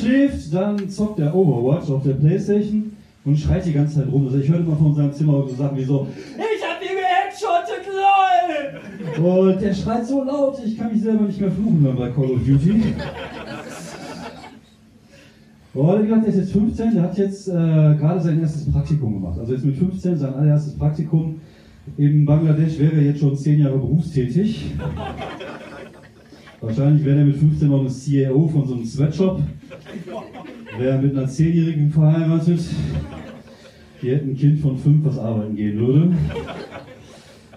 schläft, dann zockt er Overwatch auf der Playstation und schreit die ganze Zeit rum. Also ich höre immer von seinem Zimmer so Sachen wie so, ich hab dir geheadshottet, lol! Und er schreit so laut, ich kann mich selber nicht mehr fluchen hören bei Call of Duty. Gesagt, der ist jetzt 15, der hat jetzt äh, gerade sein erstes Praktikum gemacht. Also jetzt mit 15 sein allererstes Praktikum. In Bangladesch wäre er jetzt schon 10 Jahre berufstätig. Wahrscheinlich wäre er mit 15 noch ein CAO von so einem Sweatshop. Wäre mit einer 10-Jährigen verheiratet, die hätte ein Kind von 5, was arbeiten gehen würde.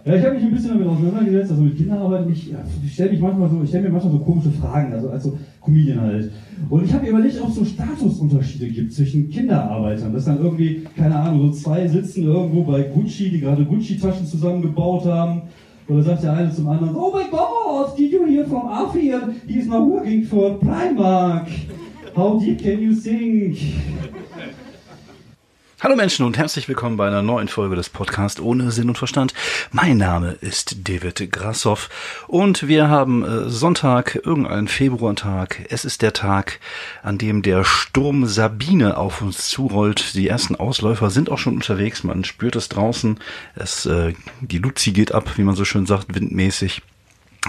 Ja, ich habe mich ein bisschen damit auseinandergesetzt, also mit Kinderarbeit. Ich, ja, ich stelle so, ich stelle mir manchmal so komische Fragen, also als so Comedian halt. Und ich habe überlegt, ob es so Statusunterschiede gibt zwischen Kinderarbeitern. Dass dann irgendwie, keine Ahnung, so zwei sitzen irgendwo bei Gucci, die gerade Gucci-Taschen zusammengebaut haben. Oder sagt der eine zum anderen, oh my God, did you hear from Afir? He's now working for Primark. How deep can you think? Hallo Menschen und herzlich willkommen bei einer neuen Folge des Podcasts ohne Sinn und Verstand. Mein Name ist David Grassoff und wir haben äh, Sonntag, irgendeinen Februartag. Es ist der Tag, an dem der Sturm Sabine auf uns zurollt. Die ersten Ausläufer sind auch schon unterwegs. Man spürt es draußen. Es, äh, die Luzi geht ab, wie man so schön sagt, windmäßig.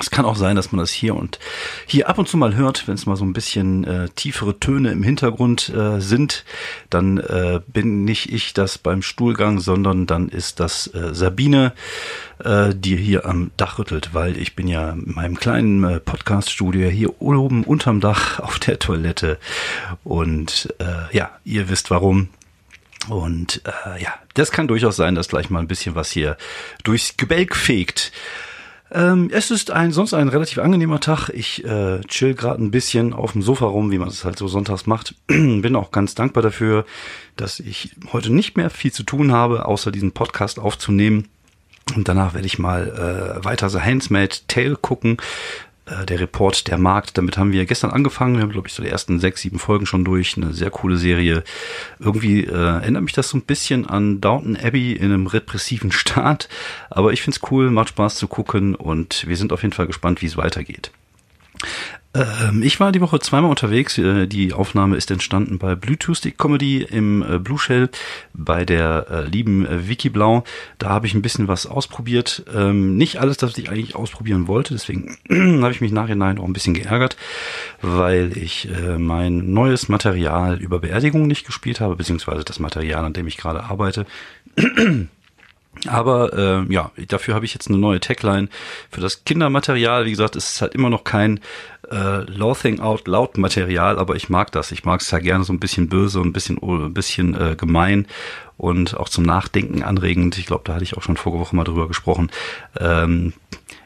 Es kann auch sein, dass man das hier und hier ab und zu mal hört, wenn es mal so ein bisschen äh, tiefere Töne im Hintergrund äh, sind, dann äh, bin nicht ich das beim Stuhlgang, sondern dann ist das äh, Sabine, äh, die hier am Dach rüttelt, weil ich bin ja in meinem kleinen äh, Podcast-Studio hier oben unterm Dach auf der Toilette und äh, ja, ihr wisst warum. Und ja, das kann durchaus sein, dass gleich mal ein bisschen was hier durchs Gebälk fegt. Ähm, es ist ein sonst ein relativ angenehmer Tag. Ich äh, chill gerade ein bisschen auf dem Sofa rum, wie man es halt so sonntags macht. Bin auch ganz dankbar dafür, dass ich heute nicht mehr viel zu tun habe, außer diesen Podcast aufzunehmen. Und danach werde ich mal äh, weiter The Handsmade Tale gucken äh, der Report der Markt. Damit haben wir gestern angefangen. Wir haben, glaube ich, so die ersten sechs, sieben Folgen schon durch. Eine sehr coole Serie. Irgendwie äh, erinnert mich das so ein bisschen an Downton Abbey in einem repressiven Staat. Aber ich find's cool, macht Spaß zu gucken und wir sind auf jeden Fall gespannt, wie es weitergeht. Ähm, ich war die Woche zweimal unterwegs. Äh, die Aufnahme ist entstanden bei Bluetooth Stick Comedy im äh, Blue Shell bei der äh, lieben Vicky Blau. Da habe ich ein bisschen was ausprobiert. Ähm, nicht alles, das ich eigentlich ausprobieren wollte. Deswegen habe ich mich nachhinein auch ein bisschen geärgert, weil ich mein neues Material über Beerdigung nicht gespielt habe, beziehungsweise das Material, an dem ich gerade arbeite. Aber äh, ja, dafür habe ich jetzt eine neue Tagline für das Kindermaterial. Wie gesagt, es ist halt immer noch kein äh, Laughing Out Loud Material, aber ich mag das. Ich mag es ja gerne so ein bisschen böse und ein bisschen, ein bisschen äh, gemein und auch zum Nachdenken anregend. Ich glaube, da hatte ich auch schon vorige Woche mal drüber gesprochen. Ähm,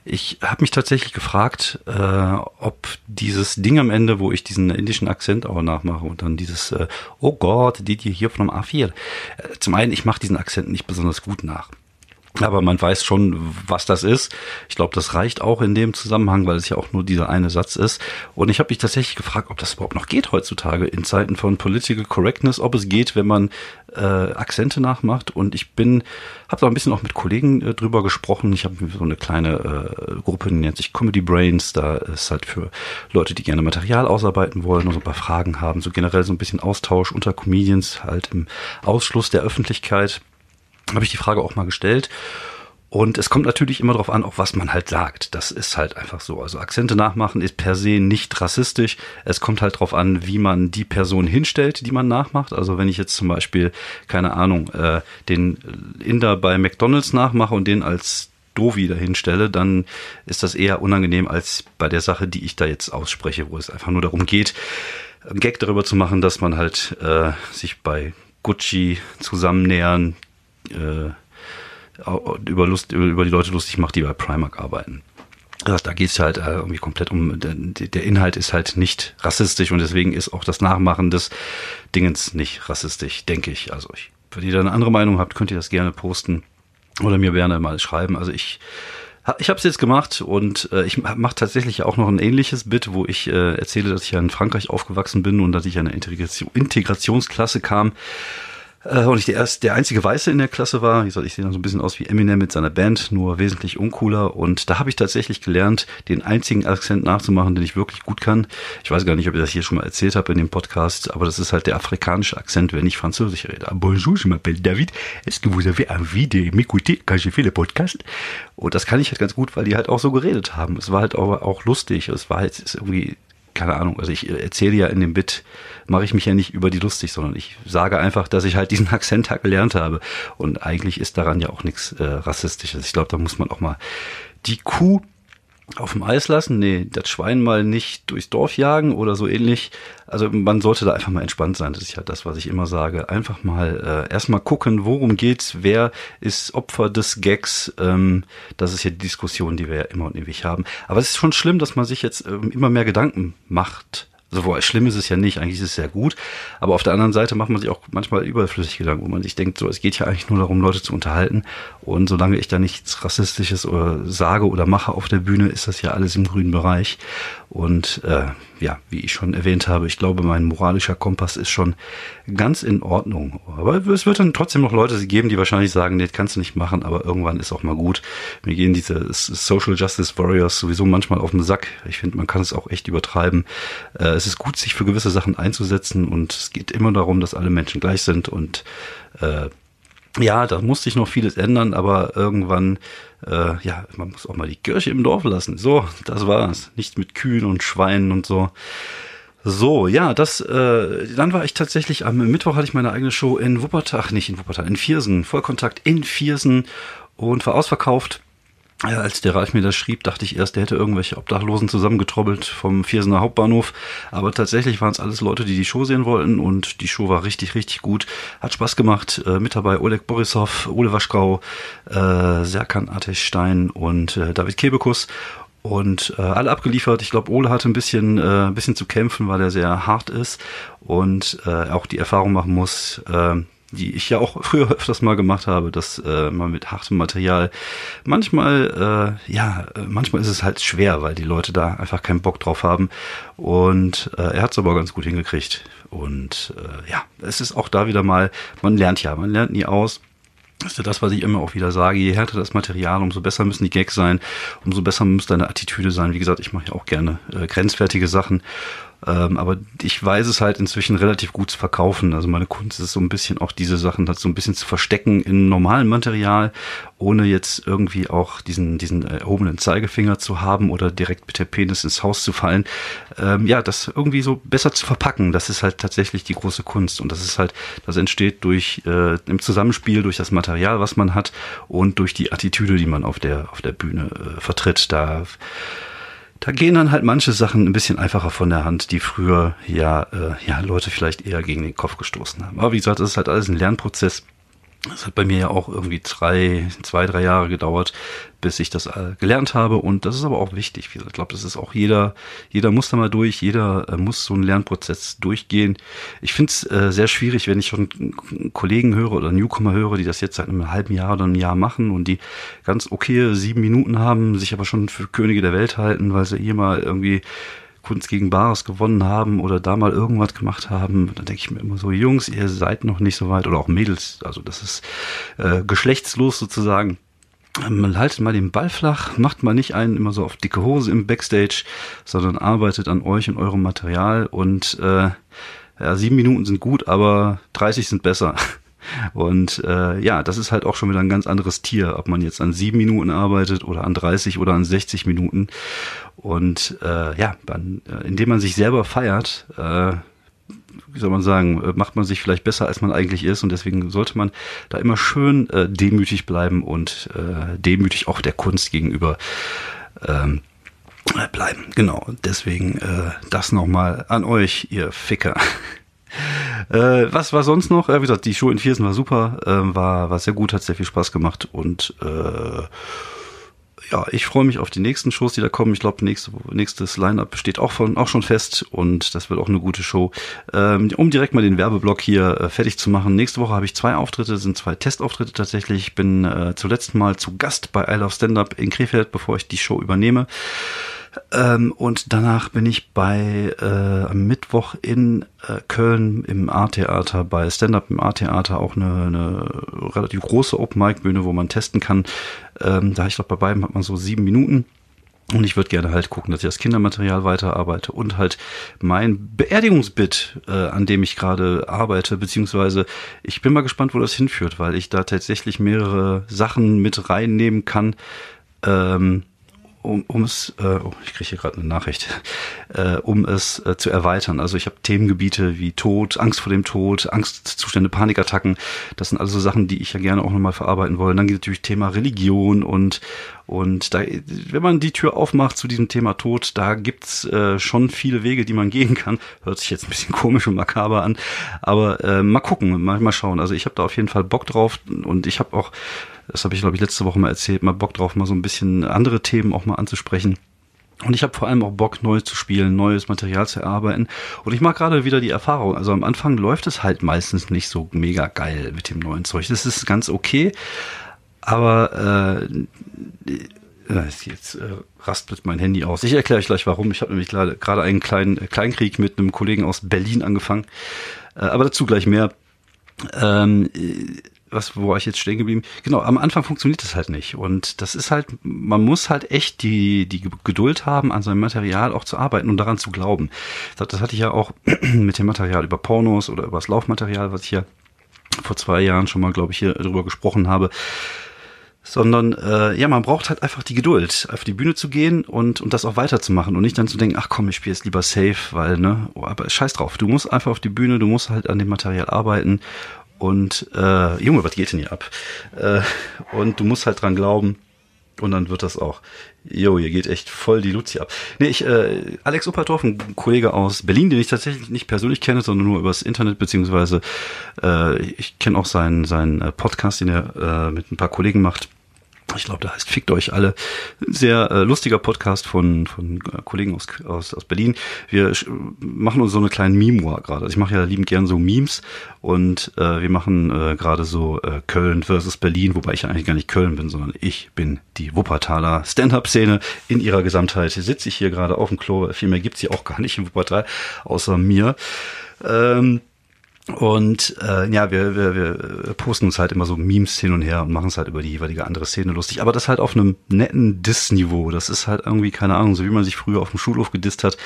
ich habe mich tatsächlich gefragt, äh, ob dieses Ding am Ende, wo ich diesen indischen Akzent auch nachmache und dann dieses äh, Oh Gott, you hear from A4? Äh, zum einen, ich mache diesen Akzent nicht besonders gut nach. Aber man weiß schon, was das ist. Ich glaube, das reicht auch in dem Zusammenhang, weil es ja auch nur dieser eine Satz ist. Und ich habe mich tatsächlich gefragt, ob das überhaupt noch geht heutzutage in Zeiten von Political Correctness, ob es geht, wenn man äh, Akzente nachmacht. Und ich bin, habe da ein bisschen auch mit Kollegen äh, drüber gesprochen. Ich habe so eine kleine äh, Gruppe, die nennt sich Comedy Brains. Da ist halt für Leute, die gerne Material ausarbeiten wollen und so ein paar Fragen haben. So generell so ein bisschen Austausch unter Comedians, halt im Ausschluss der Öffentlichkeit habe ich die Frage auch mal gestellt. Und es kommt natürlich immer darauf an, auch was man halt sagt. Das ist halt einfach so. Also Akzente nachmachen ist per se nicht rassistisch. Es kommt halt darauf an, wie man die Person hinstellt, die man nachmacht. Also wenn ich jetzt zum Beispiel, keine Ahnung, äh, den Inder bei McDonalds nachmache und den als Dovi dahinstelle, dann ist das eher unangenehm als bei der Sache, die ich da jetzt ausspreche, wo es einfach nur darum geht, einen Gag darüber zu machen, dass man halt äh, sich bei Gucci zusammennähern, äh, über, Lust, über die Leute lustig macht, die bei Primark arbeiten. Da geht es halt äh, irgendwie komplett um, der Inhalt ist halt nicht rassistisch und deswegen ist auch das Nachmachen des Dingens nicht rassistisch, denke ich. Also ich, wenn ihr da eine andere Meinung habt, könnt ihr das gerne posten oder mir gerne mal schreiben. Also ich ich habe es jetzt gemacht und äh, ich mache tatsächlich auch noch ein ähnliches Bit, wo ich äh, erzähle, dass ich ja in Frankreich aufgewachsen bin und dass ich in eine Integration, Integrationsklasse kam und ich der, erste, der einzige Weiße in der Klasse war. Wie gesagt, ich sehe dann so ein bisschen aus wie Eminem mit seiner Band, nur wesentlich uncooler. Und da habe ich tatsächlich gelernt, den einzigen Akzent nachzumachen, den ich wirklich gut kann. Ich weiß gar nicht, ob ich das hier schon mal erzählt habe in dem Podcast, aber das ist halt der afrikanische Akzent, wenn ich Französisch rede. Bonjour, je m'appelle David. Est-ce que vous avez envie de m'écouter quand je fais le podcast? Und das kann ich halt ganz gut, weil die halt auch so geredet haben. Es war halt auch, auch lustig. Es war halt irgendwie keine Ahnung, also ich erzähle ja in dem Bit, mache ich mich ja nicht über die lustig, sondern ich sage einfach, dass ich halt diesen Akzent halt gelernt habe. Und eigentlich ist daran ja auch nichts äh, Rassistisches. Ich glaube, da muss man auch mal die Kuh auf dem Eis lassen, nee, das Schwein mal nicht durchs Dorf jagen oder so ähnlich. Also man sollte da einfach mal entspannt sein. Das ist ja das, was ich immer sage. Einfach mal äh, erstmal gucken, worum geht's, wer ist Opfer des Gags. Ähm, das ist ja die Diskussion, die wir ja immer und ewig haben. Aber es ist schon schlimm, dass man sich jetzt ähm, immer mehr Gedanken macht so, boah, schlimm ist es ja nicht, eigentlich ist es sehr gut. Aber auf der anderen Seite macht man sich auch manchmal überflüssig Gedanken, wo man sich denkt, so, es geht ja eigentlich nur darum, Leute zu unterhalten. Und solange ich da nichts Rassistisches oder sage oder mache auf der Bühne, ist das ja alles im grünen Bereich. Und äh, ja, wie ich schon erwähnt habe, ich glaube, mein moralischer Kompass ist schon ganz in Ordnung. Aber es wird dann trotzdem noch Leute geben, die wahrscheinlich sagen, nee, das kannst du nicht machen, aber irgendwann ist auch mal gut. Mir gehen diese Social Justice Warriors sowieso manchmal auf den Sack. Ich finde, man kann es auch echt übertreiben. Äh, es ist gut, sich für gewisse Sachen einzusetzen und es geht immer darum, dass alle Menschen gleich sind und äh, ja, da musste sich noch vieles ändern, aber irgendwann, äh, ja, man muss auch mal die Kirche im Dorf lassen. So, das war's. Nicht mit Kühen und Schweinen und so. So, ja, das, äh, dann war ich tatsächlich am Mittwoch hatte ich meine eigene Show in Wuppertal, nicht in Wuppertal, in Viersen, Vollkontakt in Viersen und war ausverkauft. Als der Ralf mir das schrieb, dachte ich erst, der hätte irgendwelche Obdachlosen zusammengetrobbelt vom Viersener Hauptbahnhof. Aber tatsächlich waren es alles Leute, die die Show sehen wollten und die Show war richtig, richtig gut. Hat Spaß gemacht. Äh, mit dabei Oleg Borisov, Ole Waschkau, äh, Serkan Atestein und äh, David Kebekus. Und äh, alle abgeliefert. Ich glaube, Ole hatte ein bisschen, äh, ein bisschen zu kämpfen, weil er sehr hart ist und äh, auch die Erfahrung machen muss, äh, die ich ja auch früher öfters mal gemacht habe, dass äh, man mit hartem Material manchmal, äh, ja, manchmal ist es halt schwer, weil die Leute da einfach keinen Bock drauf haben. Und äh, er hat es aber ganz gut hingekriegt. Und äh, ja, es ist auch da wieder mal, man lernt ja, man lernt nie aus. Das ist ja das, was ich immer auch wieder sage. Je härter das Material, umso besser müssen die Gags sein, umso besser muss deine Attitüde sein. Wie gesagt, ich mache ja auch gerne äh, grenzwertige Sachen. Ähm, aber ich weiß es halt inzwischen relativ gut zu verkaufen. Also meine Kunst ist so ein bisschen auch diese Sachen halt so ein bisschen zu verstecken in normalem Material, ohne jetzt irgendwie auch diesen, diesen erhobenen Zeigefinger zu haben oder direkt mit der Penis ins Haus zu fallen. Ähm, ja, das irgendwie so besser zu verpacken, das ist halt tatsächlich die große Kunst. Und das ist halt, das entsteht durch äh, im Zusammenspiel, durch das Material, was man hat und durch die Attitüde, die man auf der, auf der Bühne äh, vertritt. Da da gehen dann halt manche Sachen ein bisschen einfacher von der Hand, die früher ja, äh, ja Leute vielleicht eher gegen den Kopf gestoßen haben. Aber wie gesagt, das ist halt alles ein Lernprozess. Das hat bei mir ja auch irgendwie drei, zwei, drei Jahre gedauert, bis ich das äh, gelernt habe. Und das ist aber auch wichtig. Ich glaube, das ist auch jeder, jeder muss da mal durch, jeder äh, muss so einen Lernprozess durchgehen. Ich finde es äh, sehr schwierig, wenn ich schon Kollegen höre oder Newcomer höre, die das jetzt seit einem halben Jahr oder einem Jahr machen und die ganz okay sieben Minuten haben, sich aber schon für Könige der Welt halten, weil sie hier mal irgendwie Kunst gegen Bares gewonnen haben oder da mal irgendwas gemacht haben, dann denke ich mir immer so, Jungs, ihr seid noch nicht so weit oder auch Mädels, also das ist äh, geschlechtslos sozusagen. Man haltet mal den Ball flach, macht mal nicht einen immer so auf dicke Hose im Backstage, sondern arbeitet an euch und eurem Material und äh, ja, sieben Minuten sind gut, aber 30 sind besser. Und äh, ja, das ist halt auch schon wieder ein ganz anderes Tier, ob man jetzt an sieben Minuten arbeitet oder an 30 oder an 60 Minuten. Und äh, ja, man, äh, indem man sich selber feiert, äh, wie soll man sagen, äh, macht man sich vielleicht besser, als man eigentlich ist. Und deswegen sollte man da immer schön äh, demütig bleiben und äh, demütig auch der Kunst gegenüber ähm, bleiben. Genau, deswegen äh, das nochmal an euch, ihr Ficker. Äh, was war sonst noch? Äh, wie gesagt, die Show in Viersen war super, äh, war, war sehr gut, hat sehr viel Spaß gemacht und äh, ja, ich freue mich auf die nächsten Shows, die da kommen. Ich glaube, nächste, nächstes Line-Up steht auch, von, auch schon fest und das wird auch eine gute Show. Ähm, um direkt mal den Werbeblock hier äh, fertig zu machen. Nächste Woche habe ich zwei Auftritte, sind zwei Testauftritte tatsächlich. Ich bin äh, zuletzt mal zu Gast bei I Love Stand-Up in Krefeld, bevor ich die Show übernehme. Ähm, und danach bin ich bei äh, am Mittwoch in äh, Köln im A-Theater, bei Stand-Up im A-Theater auch eine, eine relativ große Open-Mic-Bühne, wo man testen kann. Ähm, da ich glaube, bei beiden hat man so sieben Minuten. Und ich würde gerne halt gucken, dass ich das Kindermaterial weiterarbeite und halt mein Beerdigungsbit, äh, an dem ich gerade arbeite, beziehungsweise ich bin mal gespannt, wo das hinführt, weil ich da tatsächlich mehrere Sachen mit reinnehmen kann, ähm, um, um es, äh, oh, ich kriege hier gerade eine Nachricht, äh, um es äh, zu erweitern. Also ich habe Themengebiete wie Tod, Angst vor dem Tod, Angstzustände, Panikattacken. Das sind also Sachen, die ich ja gerne auch nochmal verarbeiten wollen. Dann geht natürlich Thema Religion und und da, wenn man die Tür aufmacht zu diesem Thema Tod, da gibt's äh, schon viele Wege, die man gehen kann. Hört sich jetzt ein bisschen komisch und makaber an, aber äh, mal gucken, mal, mal schauen. Also ich habe da auf jeden Fall Bock drauf und ich habe auch das habe ich, glaube ich, letzte Woche mal erzählt, mal Bock drauf, mal so ein bisschen andere Themen auch mal anzusprechen. Und ich habe vor allem auch Bock, neu zu spielen, neues Material zu erarbeiten. Und ich mag gerade wieder die Erfahrung. Also am Anfang läuft es halt meistens nicht so mega geil mit dem neuen Zeug. Das ist ganz okay. Aber äh, jetzt äh, rastelt mein Handy aus. Ich erkläre euch gleich warum. Ich habe nämlich gerade einen kleinen äh, Kleinkrieg mit einem Kollegen aus Berlin angefangen. Äh, aber dazu gleich mehr. Ähm, was, wo war ich jetzt stehen geblieben? Genau, am Anfang funktioniert das halt nicht. Und das ist halt, man muss halt echt die, die Geduld haben, an seinem Material auch zu arbeiten und daran zu glauben. Das, das hatte ich ja auch mit dem Material über Pornos oder über das Laufmaterial, was ich ja vor zwei Jahren schon mal, glaube ich, hier drüber gesprochen habe sondern äh, ja, man braucht halt einfach die Geduld, auf die Bühne zu gehen und, und das auch weiterzumachen und nicht dann zu denken, ach komm, ich spiele jetzt lieber safe, weil, ne, oh, aber scheiß drauf, du musst einfach auf die Bühne, du musst halt an dem Material arbeiten und äh, Junge, was geht denn hier ab? Äh, und du musst halt dran glauben. Und dann wird das auch. Jo, hier geht echt voll die Luzi ab. Nee, ich, äh, Alex Uppertorf, ein Kollege aus Berlin, den ich tatsächlich nicht persönlich kenne, sondern nur übers Internet, beziehungsweise äh, ich kenne auch seinen, seinen äh, Podcast, den er äh, mit ein paar Kollegen macht ich glaube, da heißt Fickt euch alle. Sehr äh, lustiger Podcast von, von äh, Kollegen aus, aus, aus Berlin. Wir machen uns so eine kleine Memoir gerade. Also ich mache ja liebend gern so Memes und äh, wir machen äh, gerade so äh, Köln versus Berlin, wobei ich eigentlich gar nicht Köln bin, sondern ich bin die Wuppertaler Stand-Up-Szene in ihrer Gesamtheit. Sitze ich hier gerade auf dem Klo. Viel mehr gibt's hier auch gar nicht in Wuppertal, außer mir. Ähm, und äh, ja, wir, wir, wir posten uns halt immer so Memes hin und her und machen es halt über die jeweilige andere Szene lustig. Aber das halt auf einem netten Diss-Niveau. Das ist halt irgendwie, keine Ahnung, so wie man sich früher auf dem Schulhof gedisst hat,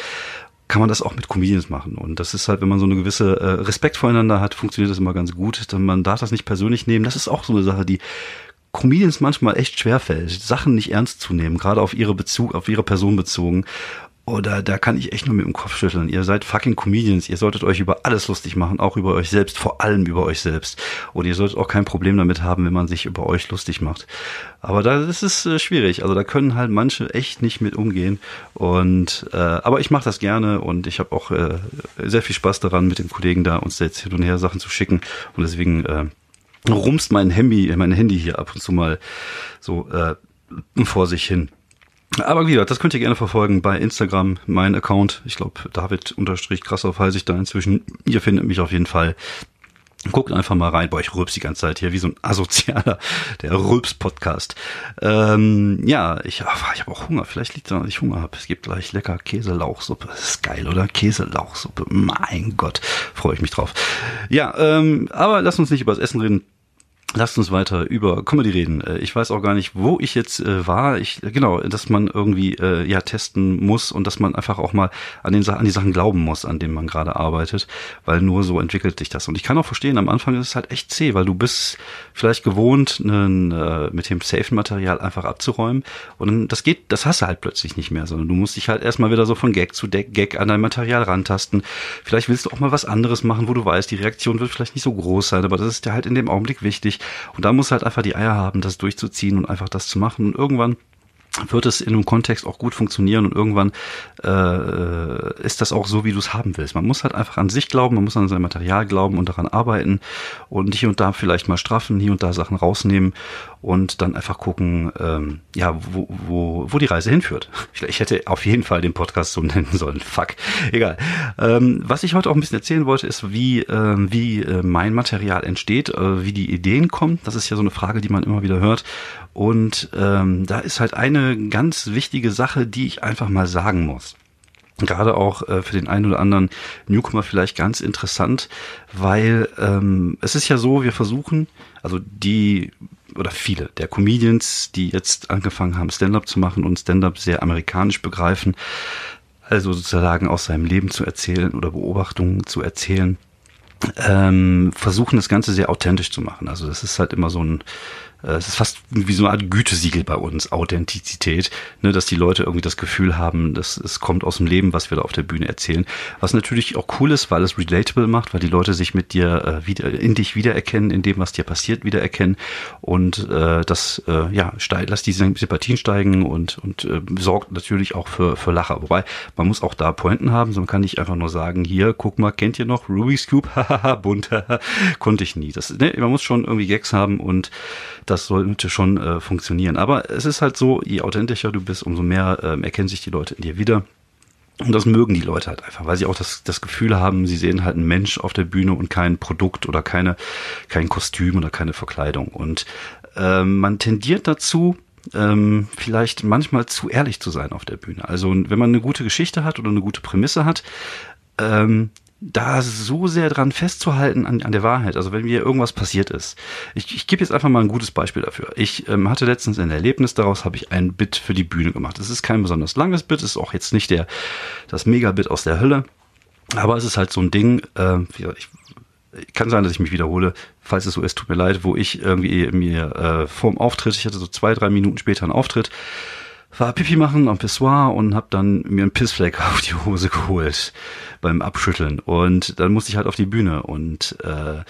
kann man das auch mit Comedians machen. Und das ist halt, wenn man so eine gewisse äh, Respekt voreinander hat, funktioniert das immer ganz gut. Man darf das nicht persönlich nehmen. Das ist auch so eine Sache, die Comedians manchmal echt schwerfällt, Sachen nicht ernst zu nehmen, gerade auf ihre Bezug, auf ihre Person bezogen. Oder da kann ich echt nur mit dem Kopf schütteln. Ihr seid fucking Comedians. Ihr solltet euch über alles lustig machen, auch über euch selbst, vor allem über euch selbst. Und ihr solltet auch kein Problem damit haben, wenn man sich über euch lustig macht. Aber da ist es äh, schwierig. Also da können halt manche echt nicht mit umgehen. Und äh, aber ich mache das gerne und ich habe auch äh, sehr viel Spaß daran, mit den Kollegen da uns jetzt hin und her Sachen zu schicken. Und deswegen äh, rumst mein Handy, mein Handy hier ab und zu mal so äh, vor sich hin. Aber wie gesagt, das könnt ihr gerne verfolgen bei Instagram, mein Account. Ich glaube, David unterstrich krass auf heiße ich da inzwischen. Ihr findet mich auf jeden Fall. Guckt einfach mal rein. Boah, ich rülps die ganze Zeit hier wie so ein Asozialer, der Rülps-Podcast. Ähm, ja, ich, ich habe auch Hunger. Vielleicht liegt es daran, dass ich Hunger habe. Es gibt gleich lecker Käselauchsuppe. Das ist geil, oder? Käselauchsuppe. Mein Gott, freue ich mich drauf. Ja, ähm, aber lass uns nicht über das Essen reden. Lasst uns weiter über Comedy reden. Äh, ich weiß auch gar nicht, wo ich jetzt äh, war. Ich genau, dass man irgendwie äh, ja testen muss und dass man einfach auch mal an den an die Sachen glauben muss, an denen man gerade arbeitet, weil nur so entwickelt sich das. Und ich kann auch verstehen, am Anfang ist es halt echt zäh, weil du bist vielleicht gewohnt, einen, äh, mit dem safen Material einfach abzuräumen und das geht, das hast du halt plötzlich nicht mehr, sondern du musst dich halt erstmal wieder so von Gag zu Gag an dein Material rantasten. Vielleicht willst du auch mal was anderes machen, wo du weißt, die Reaktion wird vielleicht nicht so groß sein, aber das ist dir halt in dem Augenblick wichtig. Und da muss halt einfach die Eier haben, das durchzuziehen und einfach das zu machen. Und irgendwann wird es in einem Kontext auch gut funktionieren und irgendwann äh, ist das auch so, wie du es haben willst. Man muss halt einfach an sich glauben, man muss an sein Material glauben und daran arbeiten und hier und da vielleicht mal straffen, hier und da Sachen rausnehmen und dann einfach gucken, ähm, ja, wo, wo, wo die Reise hinführt. Ich hätte auf jeden Fall den Podcast so nennen sollen. Fuck. Egal. Ähm, was ich heute auch ein bisschen erzählen wollte, ist, wie, äh, wie äh, mein Material entsteht, äh, wie die Ideen kommen. Das ist ja so eine Frage, die man immer wieder hört. Und ähm, da ist halt eine ganz wichtige Sache, die ich einfach mal sagen muss gerade auch äh, für den einen oder anderen Newcomer vielleicht ganz interessant, weil ähm, es ist ja so, wir versuchen, also die oder viele der Comedians, die jetzt angefangen haben, Stand-up zu machen und Stand-up sehr amerikanisch begreifen, also sozusagen aus seinem Leben zu erzählen oder Beobachtungen zu erzählen, ähm, versuchen das Ganze sehr authentisch zu machen. Also das ist halt immer so ein es ist fast wie so eine Art Gütesiegel bei uns, Authentizität, ne, dass die Leute irgendwie das Gefühl haben, dass es kommt aus dem Leben, was wir da auf der Bühne erzählen. Was natürlich auch cool ist, weil es relatable macht, weil die Leute sich mit dir äh, wieder in dich wiedererkennen, in dem, was dir passiert, wiedererkennen und äh, das äh, ja steigt, lässt die Sympathien steigen und und äh, sorgt natürlich auch für für Lacher. Wobei man muss auch da Pointen haben, so man kann nicht einfach nur sagen, hier guck mal, kennt ihr noch Rubik's Cube, hahaha, bunt, konnte ich nie. Das ne, man muss schon irgendwie Gags haben und das sollte schon äh, funktionieren. Aber es ist halt so, je authentischer du bist, umso mehr äh, erkennen sich die Leute in dir wieder. Und das mögen die Leute halt einfach, weil sie auch das, das Gefühl haben, sie sehen halt einen Mensch auf der Bühne und kein Produkt oder keine, kein Kostüm oder keine Verkleidung. Und äh, man tendiert dazu, ähm, vielleicht manchmal zu ehrlich zu sein auf der Bühne. Also wenn man eine gute Geschichte hat oder eine gute Prämisse hat, ähm, da so sehr dran festzuhalten an, an der Wahrheit. Also wenn mir irgendwas passiert ist. Ich, ich gebe jetzt einfach mal ein gutes Beispiel dafür. Ich ähm, hatte letztens ein Erlebnis, daraus habe ich ein Bit für die Bühne gemacht. Es ist kein besonders langes Bit, ist auch jetzt nicht der das Megabit aus der Hölle. Aber es ist halt so ein Ding, äh, ich, kann sein, dass ich mich wiederhole, falls es so ist, tut mir leid, wo ich irgendwie mir äh, vorm Auftritt, ich hatte so zwei, drei Minuten später einen Auftritt, war Pipi machen am Pissoir und hab dann mir einen Pissfleck auf die Hose geholt beim Abschütteln und dann musste ich halt auf die Bühne und äh,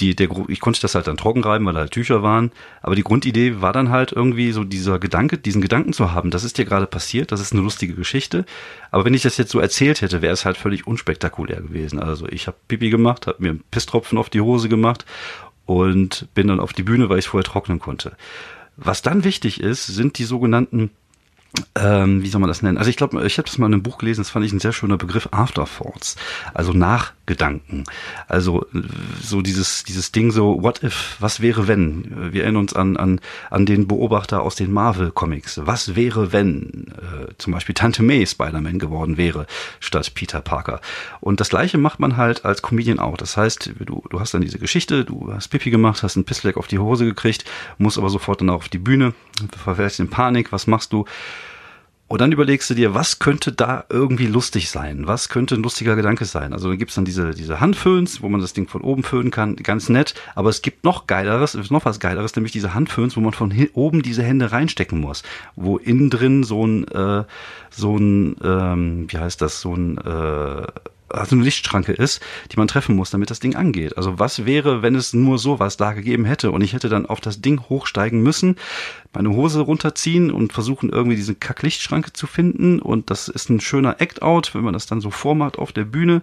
die, der, ich konnte das halt dann trocken reiben, weil da halt Tücher waren. Aber die Grundidee war dann halt irgendwie so dieser Gedanke, diesen Gedanken zu haben, das ist dir gerade passiert, das ist eine lustige Geschichte. Aber wenn ich das jetzt so erzählt hätte, wäre es halt völlig unspektakulär gewesen. Also ich habe Pipi gemacht, habe mir einen Pisstropfen auf die Hose gemacht und bin dann auf die Bühne, weil ich vorher trocknen konnte. Was dann wichtig ist, sind die sogenannten ähm, wie soll man das nennen? Also ich glaube, ich habe das mal in einem Buch gelesen, das fand ich ein sehr schöner Begriff, Afterthoughts, also Nachgedanken. Also so dieses dieses Ding so, what if, was wäre wenn? Wir erinnern uns an an an den Beobachter aus den Marvel Comics. Was wäre wenn äh, zum Beispiel Tante May Spider-Man geworden wäre statt Peter Parker? Und das Gleiche macht man halt als Comedian auch. Das heißt, du du hast dann diese Geschichte, du hast Pipi gemacht, hast einen Pissleck auf die Hose gekriegt, musst aber sofort dann auch auf die Bühne, verfällst in Panik. Was machst du? Und dann überlegst du dir, was könnte da irgendwie lustig sein? Was könnte ein lustiger Gedanke sein? Also dann gibt's dann diese, diese Handföhns, wo man das Ding von oben föhnen kann, ganz nett. Aber es gibt noch geileres, noch was geileres, nämlich diese Handföhns, wo man von oben diese Hände reinstecken muss. Wo innen drin so ein, äh, so ein, ähm, wie heißt das, so ein, äh, also eine Lichtschranke ist, die man treffen muss, damit das Ding angeht. Also was wäre, wenn es nur sowas da gegeben hätte und ich hätte dann auf das Ding hochsteigen müssen, meine Hose runterziehen und versuchen irgendwie diese Kacklichtschranke zu finden und das ist ein schöner Act-Out, wenn man das dann so vormacht auf der Bühne.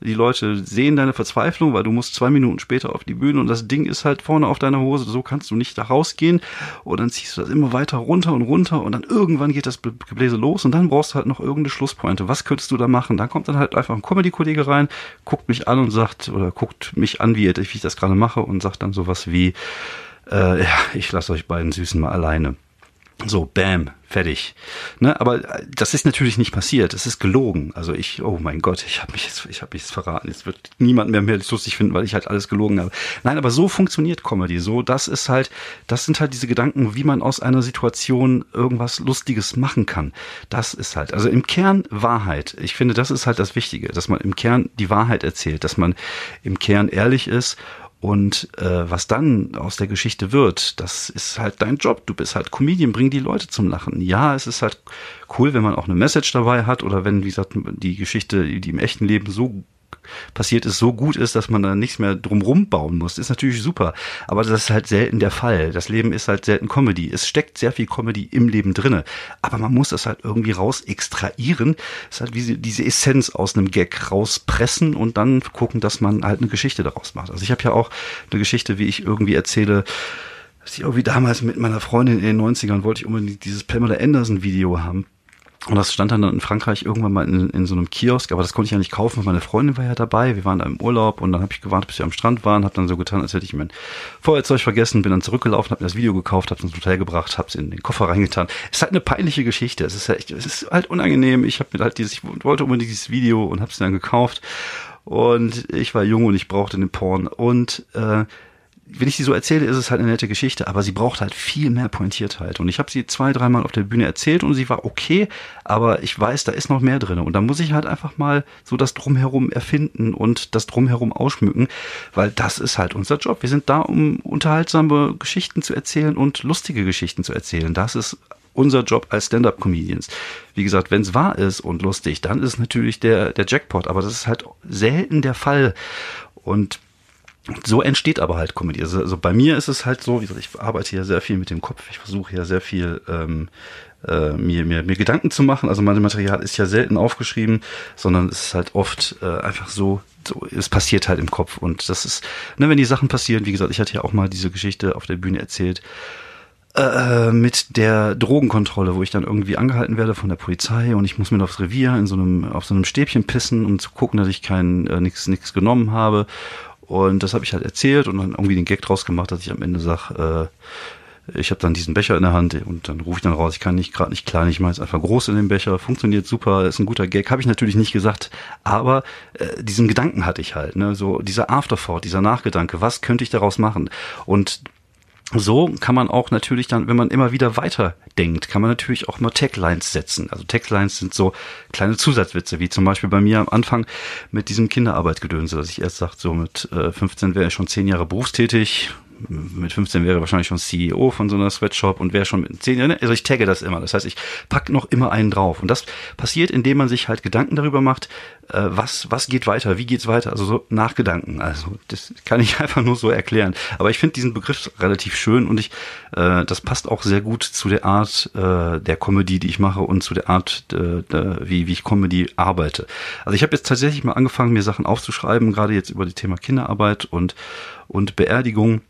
Die Leute sehen deine Verzweiflung, weil du musst zwei Minuten später auf die Bühne und das Ding ist halt vorne auf deiner Hose, so kannst du nicht da rausgehen und dann ziehst du das immer weiter runter und runter und dann irgendwann geht das Gebläse los und dann brauchst du halt noch irgendeine Schlusspointe. Was könntest du da machen? Dann kommt dann halt einfach ein Comedy-Kollege rein, guckt mich an und sagt, oder guckt mich an, wie ich das gerade mache und sagt dann sowas wie, äh, ja, ich lasse euch beiden Süßen mal alleine. So, bam, fertig. Ne, aber äh, das ist natürlich nicht passiert. Es ist gelogen. Also ich, oh mein Gott, ich habe mich jetzt, ich habe mich jetzt verraten. Jetzt wird niemand mehr mehr lustig finden, weil ich halt alles gelogen habe. Nein, aber so funktioniert Comedy. So, das ist halt, das sind halt diese Gedanken, wie man aus einer Situation irgendwas Lustiges machen kann. Das ist halt, also im Kern Wahrheit. Ich finde, das ist halt das Wichtige, dass man im Kern die Wahrheit erzählt, dass man im Kern ehrlich ist und äh, was dann aus der Geschichte wird, das ist halt dein Job. Du bist halt Comedian, bring die Leute zum Lachen. Ja, es ist halt cool, wenn man auch eine Message dabei hat oder wenn, wie gesagt, die Geschichte, die im echten Leben so passiert ist, so gut ist, dass man da nichts mehr drumrum bauen muss, ist natürlich super. Aber das ist halt selten der Fall. Das Leben ist halt selten Comedy. Es steckt sehr viel Comedy im Leben drinne. Aber man muss das halt irgendwie raus extrahieren. Es ist halt wie diese Essenz aus einem Gag rauspressen und dann gucken, dass man halt eine Geschichte daraus macht. Also ich habe ja auch eine Geschichte, wie ich irgendwie erzähle, dass ich irgendwie damals mit meiner Freundin in den 90ern wollte ich unbedingt dieses Pamela Anderson Video haben Und das stand dann in Frankreich irgendwann mal in, in so einem Kiosk, aber das konnte ich ja nicht kaufen, weil meine Freundin war ja dabei. Wir waren da im Urlaub und dann habe ich gewartet, bis wir am Strand waren, habe dann so getan, als hätte ich mein Feuerzeug vergessen, bin dann zurückgelaufen, habe mir das Video gekauft, habe es ins Hotel gebracht, habe es in den Koffer reingetan. Es ist halt eine peinliche Geschichte. Es ist halt, es ist halt unangenehm. Ich habe mir halt dieses, ich wollte unbedingt dieses Video und habe es dann gekauft. Und ich war jung und ich brauchte den Porn. Und äh, wenn ich sie so erzähle, ist es halt eine nette Geschichte, aber sie braucht halt viel mehr Pointiertheit. Und ich habe sie zwei, dreimal auf der Bühne erzählt und sie war okay, aber ich weiß, da ist noch mehr drin. Und da muss ich halt einfach mal so das Drumherum erfinden und das Drumherum ausschmücken, weil das ist halt unser Job. Wir sind da, um unterhaltsame Geschichten zu erzählen und lustige Geschichten zu erzählen. Das ist unser Job als Stand-up-Comedians. Wie gesagt, wenn es wahr ist und lustig, dann ist natürlich der, der Jackpot, aber das ist halt selten der Fall. Und so entsteht aber halt Comedy. Also, also bei mir ist es halt so, wie gesagt, ich arbeite hier sehr viel mit dem Kopf. Ich versuche hier sehr viel ähm, äh, mir, mir, mir Gedanken zu machen. Also mein Material ist ja selten aufgeschrieben, sondern es ist halt oft äh, einfach so, so, es passiert halt im Kopf. Und das ist, ne, wenn die Sachen passieren, wie gesagt, ich hatte ja auch mal diese Geschichte auf der Bühne erzählt, äh, mit der Drogenkontrolle, wo ich dann irgendwie angehalten werde von der Polizei und ich muss mir aufs Revier in so einem auf so einem Stäbchen pissen, um zu gucken, dass ich kein äh, nichts nichts genommen habe und das habe ich halt erzählt und dann irgendwie den Gag draus gemacht, dass ich am Ende sage, äh, ich habe dann diesen Becher in der Hand und dann rufe ich dann raus, ich kann nicht gerade nicht klein, ich mache jetzt einfach groß in den Becher, funktioniert super, ist ein guter Gag, habe ich natürlich nicht gesagt, aber äh, diesen Gedanken hatte ich halt, ne, so dieser Afterthought, dieser Nachgedanke, was könnte ich daraus machen? Und so kann man auch natürlich dann, wenn man immer wieder weiter denkt, kann man natürlich auch mal Taglines setzen. Also Taglines sind so kleine Zusatzwitze, wie zum Beispiel bei mir am Anfang mit diesem Kinderarbeitgedönse, dass ich erst sagt, so mit äh, 15 wäre ich schon zehn Jahre berufstätig, mit 15 wäre wahrscheinlich schon CEO von so einer Sweatshop und wäre schon mit 10 Jahren, also ich tagge das immer. Das heißt, ich pack noch immer einen drauf. Und das passiert, indem man sich halt Gedanken darüber macht, äh, was, was geht weiter, wie geht's weiter, also so Nachgedanken. Also das kann ich einfach nur so erklären. Aber ich finde diesen Begriff relativ schön und ich, äh, das passt auch sehr gut zu der Art äh, der Comedy, die ich mache und zu der Art, äh, wie, wie ich Comedy arbeite. Also ich habe jetzt tatsächlich mal angefangen, mir Sachen aufzuschreiben, gerade jetzt über das Thema Kinderarbeit und, und Beerdigung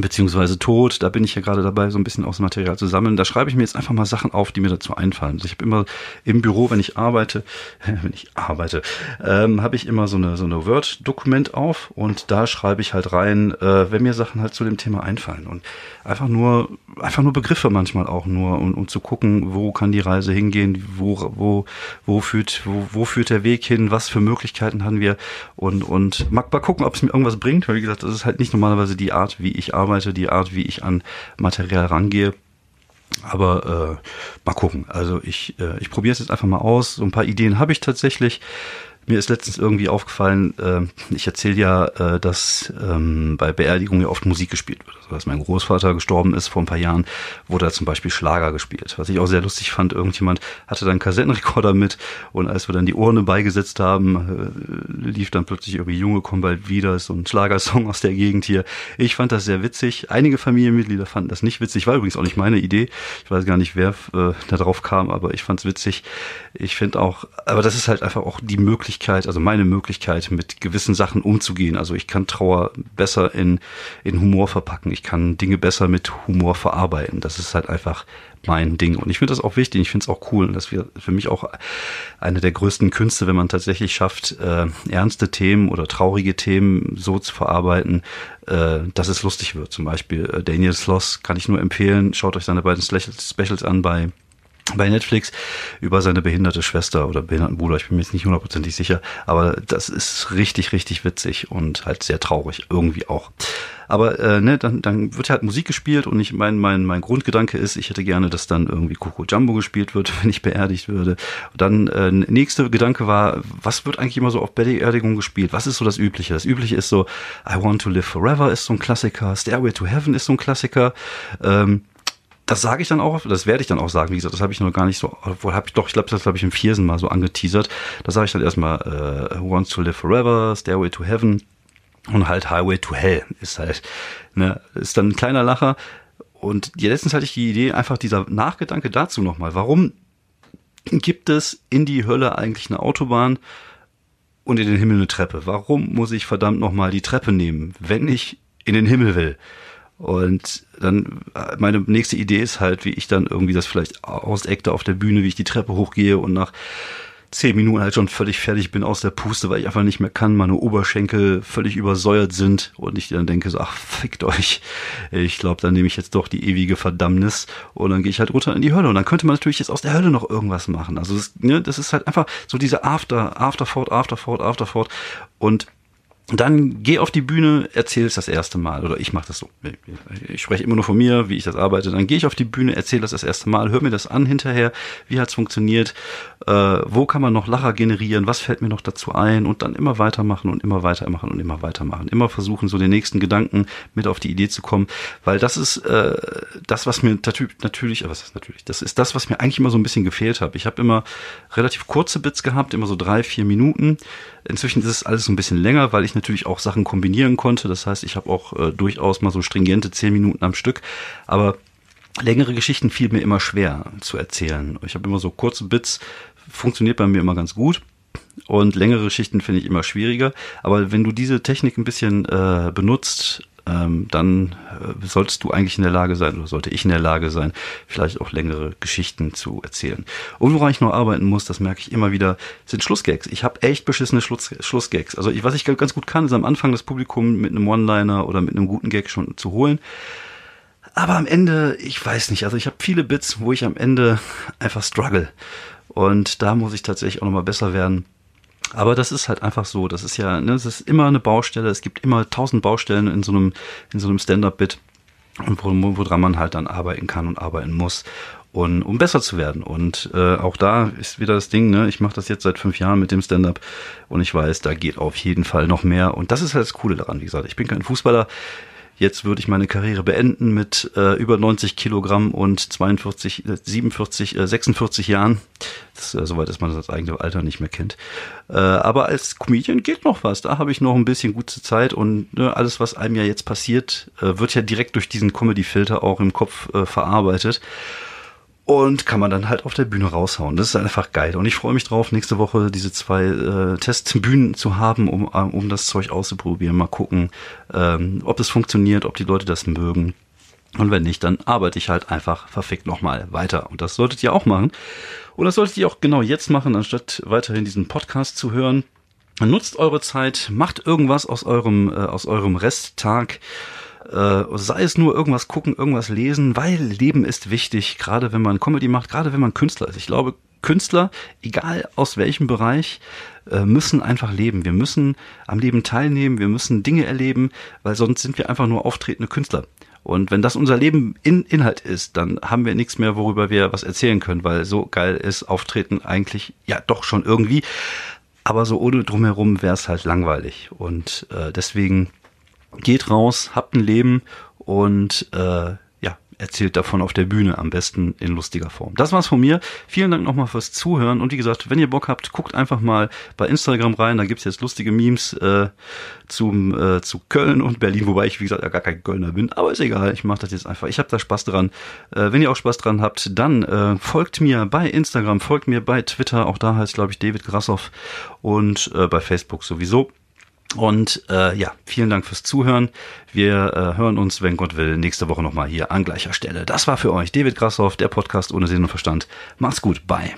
beziehungsweise Tod, da bin ich ja gerade dabei, so ein bisschen aus dem Material zu sammeln. Da schreibe ich mir jetzt einfach mal Sachen auf, die mir dazu einfallen. Also ich habe immer im Büro, wenn ich arbeite, wenn ich arbeite, ähm, habe ich immer so eine so eine Word-Dokument auf und da schreibe ich halt rein, äh, wenn mir Sachen halt zu dem Thema einfallen und einfach nur einfach nur Begriffe manchmal auch nur, um, um zu gucken, wo kann die Reise hingehen, wo wo wo führt wo, wo führt der Weg hin, was für Möglichkeiten haben wir und und mag mal gucken, ob es mir irgendwas bringt, weil wie gesagt, das ist halt nicht normalerweise die Art, wie ich arbeite arbeite, die Art, wie ich an Material rangehe. Aber äh, mal gucken. Also ich, äh, ich probiere es jetzt einfach mal aus. So ein paar Ideen habe ich tatsächlich. Mir ist letztens irgendwie aufgefallen, äh, ich erzähle ja, äh, dass ähm, bei Beerdigungen ja oft Musik gespielt wird. Also als mein Großvater gestorben ist vor ein paar Jahren, wurde da zum Beispiel Schlager gespielt. Was ich auch sehr lustig fand, irgendjemand hatte dann einen Kassettenrekorder mit und als wir dann die Urne beigesetzt haben, äh, lief dann plötzlich irgendwie Junge kommen bald wieder, so ein Schlagersong aus der Gegend hier. Ich fand das sehr witzig. Einige Familienmitglieder fanden das nicht witzig. War übrigens auch nicht meine Idee. Ich weiß gar nicht, wer äh, da drauf kam, aber ich fand es witzig. Ich finde auch, aber das ist halt einfach auch die Möglichkeit, Möglichkeit, also meine Möglichkeit, mit gewissen Sachen umzugehen. Also ich kann Trauer besser in, in Humor verpacken. Ich kann Dinge besser mit Humor verarbeiten. Das ist halt einfach mein Ding. Und ich finde das auch wichtig. Ich finde es auch cool. Und das wäre für mich auch eine der größten Künste, wenn man tatsächlich schafft, äh, ernste Themen oder traurige Themen so zu verarbeiten, äh, dass es lustig wird. Zum Beispiel äh, Daniel Sloss kann ich nur empfehlen. Schaut euch seine beiden Specials an bei bei Netflix über seine behinderte Schwester oder behinderten Bruder, ich bin mir jetzt nicht hundertprozentig sicher, aber das ist richtig, richtig witzig und halt sehr traurig, irgendwie auch. Aber äh, ne, dann, dann wird halt Musik gespielt und ich mein, mein, mein Grundgedanke ist, ich hätte gerne, dass dann irgendwie Coco Jumbo gespielt wird, wenn ich beerdigt würde. Und dann äh, nächste Gedanke war, was wird eigentlich immer so auf Beerdigung gespielt? Was ist so das Übliche? Das Übliche ist so, I Want to Live Forever ist so ein Klassiker, Stairway to Heaven ist so ein Klassiker. Ähm, das sage ich dann auch, das werde ich dann auch sagen. Wie gesagt, das habe ich noch gar nicht so, obwohl habe ich doch, ich glaube, das habe ich im Viersen mal so angeteasert. Da sage ich dann erstmal äh, Who Wants to Live Forever, Stairway to Heaven und halt Highway to Hell ist halt, ne, ist dann ein kleiner Lacher. Und letztens hatte ich die Idee, einfach dieser Nachgedanke dazu nochmal. Warum gibt es in die Hölle eigentlich eine Autobahn und in den Himmel eine Treppe? Warum muss ich verdammt nochmal die Treppe nehmen, wenn ich in den Himmel will? Und dann, meine nächste Idee ist halt, wie ich dann irgendwie das vielleicht auseckte auf der Bühne, wie ich die Treppe hochgehe und nach zehn Minuten halt schon völlig fertig bin aus der Puste, weil ich einfach nicht mehr kann, meine Oberschenkel völlig übersäuert sind und ich dann denke so, ach, fickt euch. Ich glaube, dann nehme ich jetzt doch die ewige Verdammnis und dann gehe ich halt runter in die Hölle und dann könnte man natürlich jetzt aus der Hölle noch irgendwas machen. Also das, ne, das ist halt einfach so diese After, Afterfort, Afterfort, Afterfort und dann geh auf die Bühne, erzähl es das erste Mal. Oder ich mache das so. Ich spreche immer nur von mir, wie ich das arbeite. Dann gehe ich auf die Bühne, erzähle das das erste Mal, hör mir das an hinterher, wie hat's funktioniert, äh, wo kann man noch Lacher generieren, was fällt mir noch dazu ein und dann immer weitermachen und immer weitermachen und immer weitermachen. Immer versuchen, so den nächsten Gedanken mit auf die Idee zu kommen, weil das ist äh, das, was mir natürlich, was ist natürlich, das ist das, was mir eigentlich immer so ein bisschen gefehlt hat. Ich habe immer relativ kurze Bits gehabt, immer so drei, vier Minuten. Inzwischen ist es alles ein bisschen länger, weil ich natürlich auch Sachen kombinieren konnte. Das heißt, ich habe auch äh, durchaus mal so stringente zehn Minuten am Stück. Aber längere Geschichten fiel mir immer schwer zu erzählen. Ich habe immer so kurze Bits, funktioniert bei mir immer ganz gut. Und längere Geschichten finde ich immer schwieriger. Aber wenn du diese Technik ein bisschen äh, benutzt, ähm, dann äh, solltest du eigentlich in der Lage sein, oder sollte ich in der Lage sein, vielleicht auch längere Geschichten zu erzählen. Und woran ich noch arbeiten muss, das merke ich immer wieder, sind Schlussgags. Ich habe echt beschissene Schluss, Schlussgags. Also ich, was ich ganz gut kann, ist am Anfang das Publikum mit einem One-Liner oder mit einem guten Gag schon zu holen. Aber am Ende, ich weiß nicht, also ich habe viele Bits, wo ich am Ende einfach struggle. Und da muss ich tatsächlich auch nochmal besser werden. Aber das ist halt einfach so. Das ist ja, ne, es ist immer eine Baustelle. Es gibt immer tausend Baustellen in so einem, in so einem Stand-up-Bit. Woran man halt dann arbeiten kann und arbeiten muss, und, um besser zu werden. Und äh, auch da ist wieder das Ding, ne? ich mache das jetzt seit fünf Jahren mit dem Stand-up und ich weiß, da geht auf jeden Fall noch mehr. Und das ist halt das Coole daran, wie gesagt. Ich bin kein Fußballer, Jetzt würde ich meine Karriere beenden mit äh, über 90 Kilogramm und 42, 47, äh, 46 Jahren. Das, äh, soweit, dass man das eigene Alter nicht mehr kennt. Äh, aber als Comedian geht noch was. Da habe ich noch ein bisschen gute Zeit und ne, alles, was einem ja jetzt passiert, äh, wird ja direkt durch diesen Comedy-Filter auch im Kopf äh, verarbeitet und kann man dann halt auf der Bühne raushauen. Das ist einfach geil. Und ich freue mich drauf, nächste Woche diese zwei äh, Testbühnen zu haben, um, äh, um das Zeug auszuprobieren. Mal gucken, ähm, ob es funktioniert, ob die Leute das mögen. Und wenn nicht, dann arbeite ich halt einfach verfickt nochmal weiter. Und das solltet ihr auch machen. Und das solltet ihr auch genau jetzt machen, anstatt weiterhin diesen Podcast zu hören. Nutzt eure Zeit, macht irgendwas aus eurem, äh, aus eurem Resttag äh, sei es nur irgendwas gucken, irgendwas lesen, weil Leben ist wichtig, gerade wenn man Comedy macht, gerade wenn man Künstler ist. Ich glaube, Künstler, egal aus welchem Bereich, äh, müssen einfach leben. Wir müssen am Leben teilnehmen, wir müssen Dinge erleben, weil sonst sind wir einfach nur auftretende Künstler. Und wenn das unser Leben in Inhalt ist, dann haben wir nichts mehr, worüber wir was erzählen können, weil so geil ist Auftreten eigentlich ja doch schon irgendwie. Aber so ohne drumherum wäre es halt langweilig. Und äh, deswegen geht raus, habt ein Leben und äh, erzählt davon auf der Bühne, am besten in lustiger Form. Das war's von mir. Vielen Dank nochmal fürs Zuhören und wie gesagt, wenn ihr Bock habt, guckt einfach mal bei Instagram rein, da gibt's jetzt lustige Memes äh, zum, äh, zu Köln und Berlin, wobei ich, wie gesagt, ja gar kein Kölner bin, aber ist egal, ich mache das jetzt einfach. Ich habe da Spaß dran. Äh, wenn ihr auch Spaß dran habt, dann äh, folgt mir bei Instagram, folgt mir bei Twitter, auch da heißt, glaube ich, David Grassoff und äh, bei Facebook sowieso. Und äh, ja, vielen Dank fürs Zuhören. Wir äh, hören uns, wenn Gott will, nächste Woche nochmal hier an gleicher Stelle. Das war für euch David Grassoff, der Podcast ohne Sinn und Verstand. Macht's gut, bye.